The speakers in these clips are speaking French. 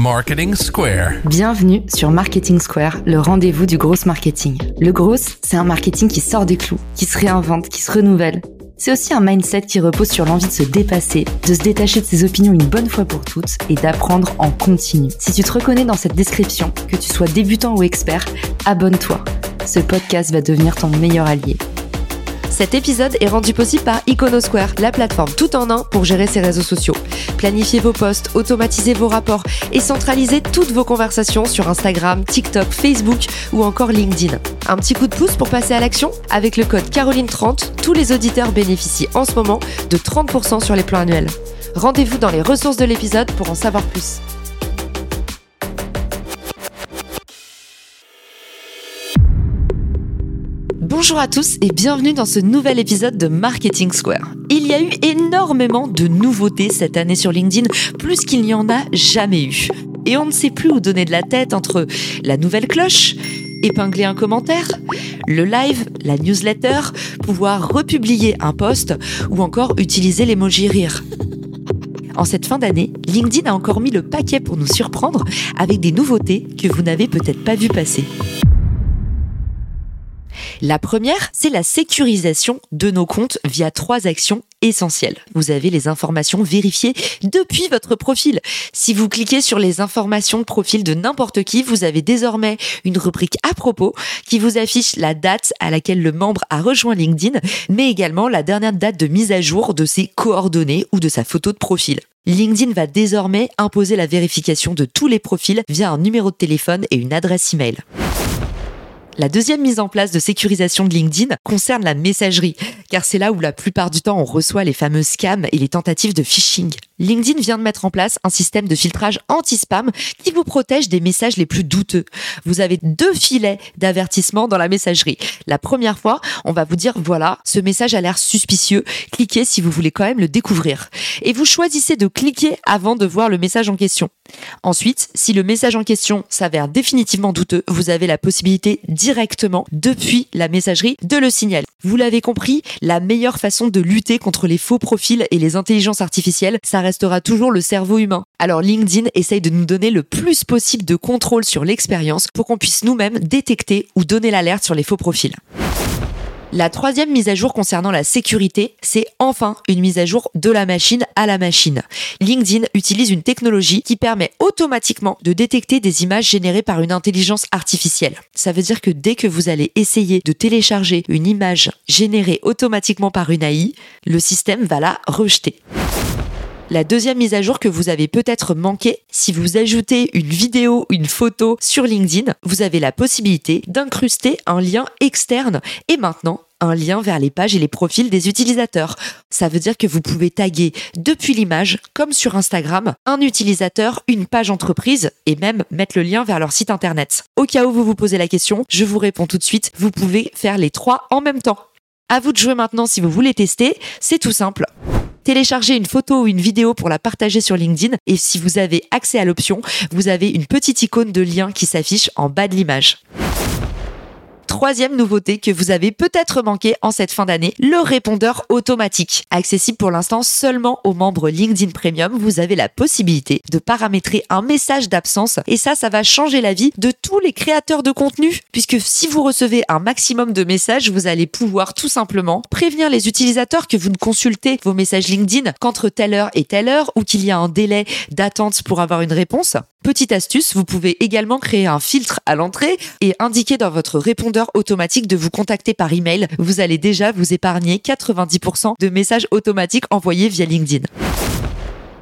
Marketing Square. Bienvenue sur Marketing Square, le rendez-vous du gros marketing. Le gros, c'est un marketing qui sort des clous, qui se réinvente, qui se renouvelle. C'est aussi un mindset qui repose sur l'envie de se dépasser, de se détacher de ses opinions une bonne fois pour toutes et d'apprendre en continu. Si tu te reconnais dans cette description, que tu sois débutant ou expert, abonne-toi. Ce podcast va devenir ton meilleur allié. Cet épisode est rendu possible par Iconosquare, la plateforme tout en un pour gérer ses réseaux sociaux. Planifiez vos posts, automatisez vos rapports et centralisez toutes vos conversations sur Instagram, TikTok, Facebook ou encore LinkedIn. Un petit coup de pouce pour passer à l'action? Avec le code Caroline30, tous les auditeurs bénéficient en ce moment de 30% sur les plans annuels. Rendez-vous dans les ressources de l'épisode pour en savoir plus. Bonjour à tous et bienvenue dans ce nouvel épisode de Marketing Square. Il y a eu énormément de nouveautés cette année sur LinkedIn, plus qu'il n'y en a jamais eu. Et on ne sait plus où donner de la tête entre la nouvelle cloche, épingler un commentaire, le live, la newsletter, pouvoir republier un post ou encore utiliser l'emoji rire. En cette fin d'année, LinkedIn a encore mis le paquet pour nous surprendre avec des nouveautés que vous n'avez peut-être pas vu passer. La première, c'est la sécurisation de nos comptes via trois actions essentielles. Vous avez les informations vérifiées depuis votre profil. Si vous cliquez sur les informations de profil de n'importe qui, vous avez désormais une rubrique à propos qui vous affiche la date à laquelle le membre a rejoint LinkedIn, mais également la dernière date de mise à jour de ses coordonnées ou de sa photo de profil. LinkedIn va désormais imposer la vérification de tous les profils via un numéro de téléphone et une adresse email. La deuxième mise en place de sécurisation de LinkedIn concerne la messagerie, car c'est là où la plupart du temps on reçoit les fameux scams et les tentatives de phishing. LinkedIn vient de mettre en place un système de filtrage anti-spam qui vous protège des messages les plus douteux. Vous avez deux filets d'avertissement dans la messagerie. La première fois, on va vous dire voilà, ce message a l'air suspicieux, cliquez si vous voulez quand même le découvrir. Et vous choisissez de cliquer avant de voir le message en question. Ensuite, si le message en question s'avère définitivement douteux, vous avez la possibilité directement, depuis la messagerie, de le signaler. Vous l'avez compris, la meilleure façon de lutter contre les faux profils et les intelligences artificielles, ça restera toujours le cerveau humain. Alors LinkedIn essaye de nous donner le plus possible de contrôle sur l'expérience pour qu'on puisse nous-mêmes détecter ou donner l'alerte sur les faux profils. La troisième mise à jour concernant la sécurité, c'est enfin une mise à jour de la machine à la machine. LinkedIn utilise une technologie qui permet automatiquement de détecter des images générées par une intelligence artificielle. Ça veut dire que dès que vous allez essayer de télécharger une image générée automatiquement par une AI, le système va la rejeter. La deuxième mise à jour que vous avez peut-être manqué, si vous ajoutez une vidéo une photo sur LinkedIn, vous avez la possibilité d'incruster un lien externe et maintenant un lien vers les pages et les profils des utilisateurs. Ça veut dire que vous pouvez taguer depuis l'image, comme sur Instagram, un utilisateur, une page entreprise et même mettre le lien vers leur site internet. Au cas où vous vous posez la question, je vous réponds tout de suite, vous pouvez faire les trois en même temps. À vous de jouer maintenant si vous voulez tester, c'est tout simple téléchargez une photo ou une vidéo pour la partager sur LinkedIn et si vous avez accès à l'option, vous avez une petite icône de lien qui s'affiche en bas de l'image. Troisième nouveauté que vous avez peut-être manqué en cette fin d'année, le répondeur automatique. Accessible pour l'instant seulement aux membres LinkedIn Premium, vous avez la possibilité de paramétrer un message d'absence et ça, ça va changer la vie de tous les créateurs de contenu puisque si vous recevez un maximum de messages, vous allez pouvoir tout simplement prévenir les utilisateurs que vous ne consultez vos messages LinkedIn qu'entre telle heure et telle heure ou qu'il y a un délai d'attente pour avoir une réponse. Petite astuce, vous pouvez également créer un filtre à l'entrée et indiquer dans votre répondeur automatique de vous contacter par email. Vous allez déjà vous épargner 90% de messages automatiques envoyés via LinkedIn.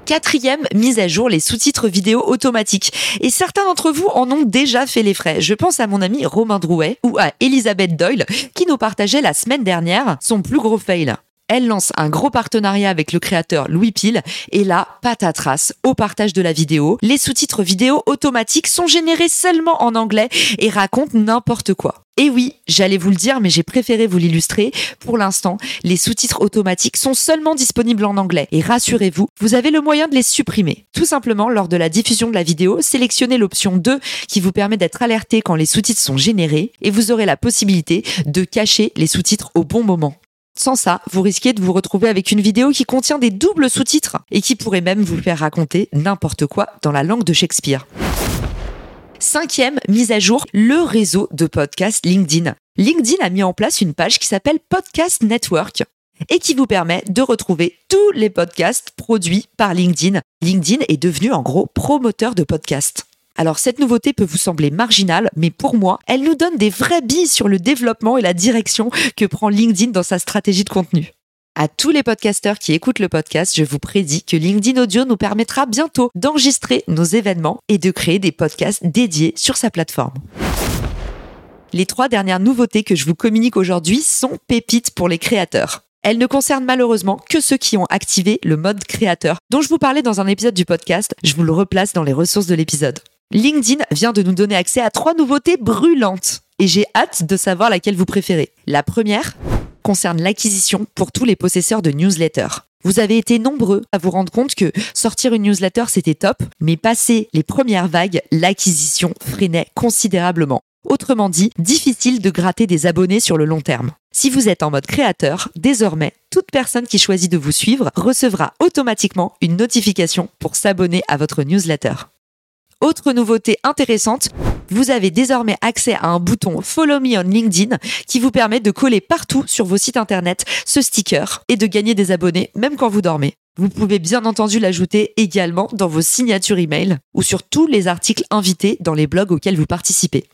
Quatrième mise à jour, les sous-titres vidéo automatiques. Et certains d'entre vous en ont déjà fait les frais. Je pense à mon ami Romain Drouet ou à Elisabeth Doyle qui nous partageait la semaine dernière son plus gros fail elle lance un gros partenariat avec le créateur Louis Pile et là, patatras, au partage de la vidéo, les sous-titres vidéo automatiques sont générés seulement en anglais et racontent n'importe quoi. Et oui, j'allais vous le dire, mais j'ai préféré vous l'illustrer. Pour l'instant, les sous-titres automatiques sont seulement disponibles en anglais. Et rassurez-vous, vous avez le moyen de les supprimer. Tout simplement, lors de la diffusion de la vidéo, sélectionnez l'option 2 qui vous permet d'être alerté quand les sous-titres sont générés et vous aurez la possibilité de cacher les sous-titres au bon moment. Sans ça, vous risquez de vous retrouver avec une vidéo qui contient des doubles sous-titres et qui pourrait même vous faire raconter n'importe quoi dans la langue de Shakespeare. Cinquième mise à jour, le réseau de podcasts LinkedIn. LinkedIn a mis en place une page qui s'appelle Podcast Network et qui vous permet de retrouver tous les podcasts produits par LinkedIn. LinkedIn est devenu en gros promoteur de podcasts. Alors cette nouveauté peut vous sembler marginale, mais pour moi, elle nous donne des vrais billes sur le développement et la direction que prend LinkedIn dans sa stratégie de contenu. À tous les podcasteurs qui écoutent le podcast, je vous prédis que LinkedIn Audio nous permettra bientôt d'enregistrer nos événements et de créer des podcasts dédiés sur sa plateforme. Les trois dernières nouveautés que je vous communique aujourd'hui sont pépites pour les créateurs. Elles ne concernent malheureusement que ceux qui ont activé le mode créateur, dont je vous parlais dans un épisode du podcast, je vous le replace dans les ressources de l'épisode. LinkedIn vient de nous donner accès à trois nouveautés brûlantes et j'ai hâte de savoir laquelle vous préférez. La première concerne l'acquisition pour tous les possesseurs de newsletters. Vous avez été nombreux à vous rendre compte que sortir une newsletter c'était top, mais passer les premières vagues, l'acquisition freinait considérablement. Autrement dit, difficile de gratter des abonnés sur le long terme. Si vous êtes en mode créateur, désormais, toute personne qui choisit de vous suivre recevra automatiquement une notification pour s'abonner à votre newsletter. Autre nouveauté intéressante, vous avez désormais accès à un bouton Follow Me on LinkedIn qui vous permet de coller partout sur vos sites internet ce sticker et de gagner des abonnés même quand vous dormez. Vous pouvez bien entendu l'ajouter également dans vos signatures email ou sur tous les articles invités dans les blogs auxquels vous participez.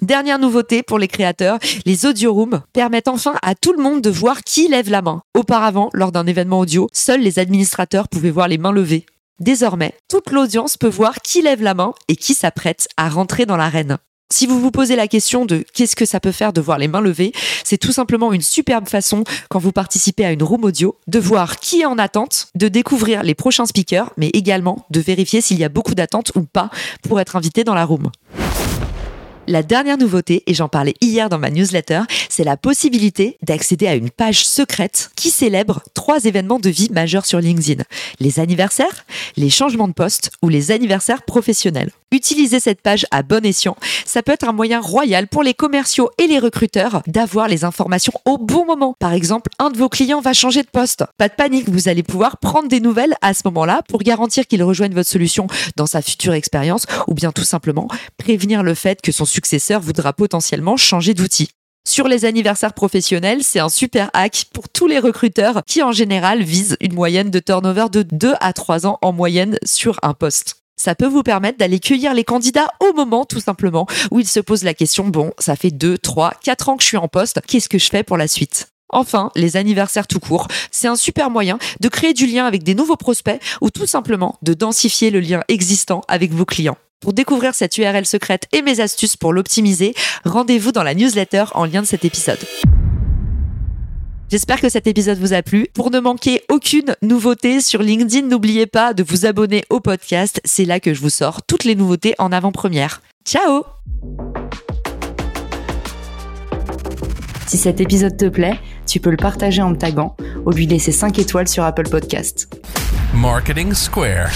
Dernière nouveauté pour les créateurs, les audio rooms permettent enfin à tout le monde de voir qui lève la main. Auparavant, lors d'un événement audio, seuls les administrateurs pouvaient voir les mains levées. Désormais, toute l'audience peut voir qui lève la main et qui s'apprête à rentrer dans l'arène. Si vous vous posez la question de qu'est-ce que ça peut faire de voir les mains levées, c'est tout simplement une superbe façon, quand vous participez à une room audio, de voir qui est en attente, de découvrir les prochains speakers, mais également de vérifier s'il y a beaucoup d'attentes ou pas pour être invité dans la room. La dernière nouveauté, et j'en parlais hier dans ma newsletter, c'est la possibilité d'accéder à une page secrète qui célèbre trois événements de vie majeurs sur LinkedIn. Les anniversaires, les changements de poste ou les anniversaires professionnels. Utiliser cette page à bon escient, ça peut être un moyen royal pour les commerciaux et les recruteurs d'avoir les informations au bon moment. Par exemple, un de vos clients va changer de poste. Pas de panique, vous allez pouvoir prendre des nouvelles à ce moment-là pour garantir qu'il rejoigne votre solution dans sa future expérience ou bien tout simplement prévenir le fait que son successeur voudra potentiellement changer d'outil. Sur les anniversaires professionnels, c'est un super hack pour tous les recruteurs qui en général visent une moyenne de turnover de 2 à 3 ans en moyenne sur un poste. Ça peut vous permettre d'aller cueillir les candidats au moment, tout simplement, où ils se posent la question, bon, ça fait 2, 3, 4 ans que je suis en poste, qu'est-ce que je fais pour la suite? Enfin, les anniversaires tout court, c'est un super moyen de créer du lien avec des nouveaux prospects ou tout simplement de densifier le lien existant avec vos clients. Pour découvrir cette URL secrète et mes astuces pour l'optimiser, rendez-vous dans la newsletter en lien de cet épisode. J'espère que cet épisode vous a plu. Pour ne manquer aucune nouveauté sur LinkedIn, n'oubliez pas de vous abonner au podcast. C'est là que je vous sors toutes les nouveautés en avant-première. Ciao Si cet épisode te plaît, tu peux le partager en me taguant ou lui laisser 5 étoiles sur Apple Podcast. Marketing Square.